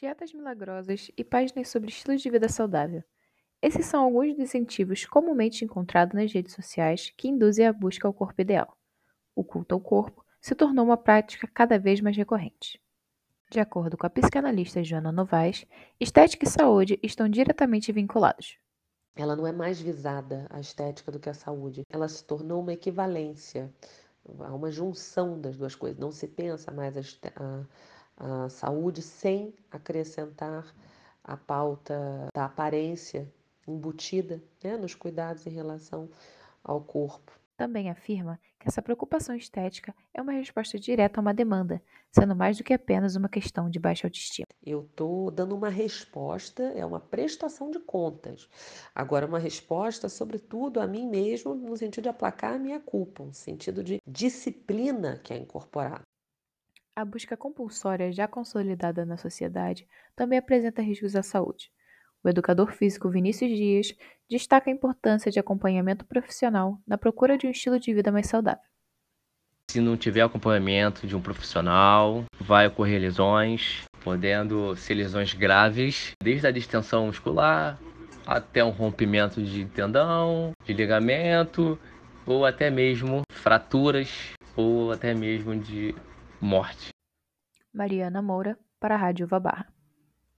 Dietas milagrosas e páginas sobre estilo de vida saudável. Esses são alguns dos incentivos comumente encontrados nas redes sociais que induzem a busca ao corpo ideal. O culto ao corpo se tornou uma prática cada vez mais recorrente. De acordo com a psicanalista Joana Novaes, estética e saúde estão diretamente vinculados. Ela não é mais visada a estética do que a saúde. Ela se tornou uma equivalência, uma junção das duas coisas. Não se pensa mais a, a a saúde sem acrescentar a pauta da aparência embutida né, nos cuidados em relação ao corpo. Também afirma que essa preocupação estética é uma resposta direta a uma demanda, sendo mais do que apenas uma questão de baixa autoestima. Eu estou dando uma resposta, é uma prestação de contas. Agora, uma resposta, sobretudo, a mim mesmo, no sentido de aplacar a minha culpa, no sentido de disciplina que é incorporada. A busca compulsória já consolidada na sociedade também apresenta riscos à saúde. O educador físico Vinícius Dias destaca a importância de acompanhamento profissional na procura de um estilo de vida mais saudável. Se não tiver acompanhamento de um profissional, vai ocorrer lesões, podendo ser lesões graves, desde a distensão muscular até um rompimento de tendão, de ligamento, ou até mesmo fraturas, ou até mesmo de morte. Mariana Moura, para a Rádio Uva Barra.